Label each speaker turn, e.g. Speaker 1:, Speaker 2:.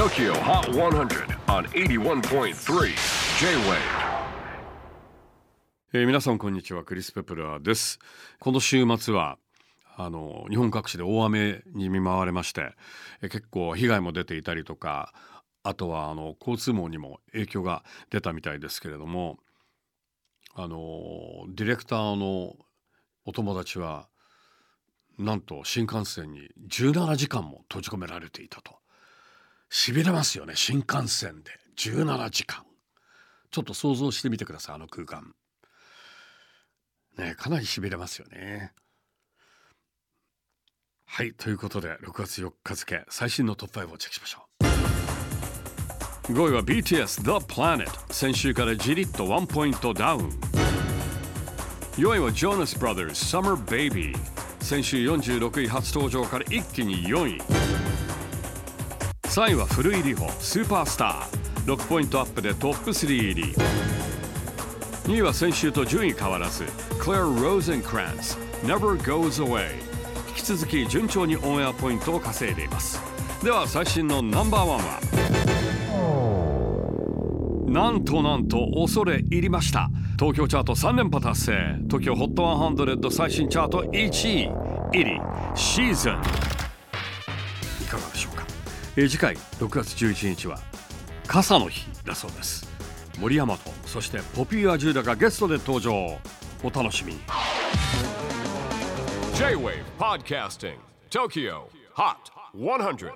Speaker 1: TOKYO HOT 100 on 81.3 J-WAVE.
Speaker 2: えー皆さんこんにちはクリス・ペプラーです。この週末はあの日本各地で大雨に見舞われまして、えー結構被害も出ていたりとかあとはあの交通網にも影響が出たみたいですけれどもあのディレクターのお友達はなんと新幹線に17時間も閉じ込められていたと。しびれますよね新幹線で。17時間。ちょっと想像してみてくださいあの空間。ねかなりしびれますよね。はいということで6月4日付最新のトップ5をチェックしましょう。5位は BTS The Planet 先週からじりっと1ポイントダウン。4位は Jonas Brothers Summer Baby 先週46位初登場から一気に4位。3位は古井里穂スーパースター。6ポイントアップでトップ3入り。2位は先週と順位変わらず Claire Rosencrantz Never Goes Away 引き続き順調にオンエアポイントを稼いでいます。では最新のナンバーワンは？なんとなんと恐れ入りました。東京チャート3連覇達成。TOKYOHOT100 最新チャート1位入り。シーズン。いかがでしょうか、えー次回6月11日は傘の日だそうです。森山とそしてポピュア・ジューダがゲストで登場。お楽しみに。
Speaker 1: J-WAVE PODCASTING TOKYO HOT 100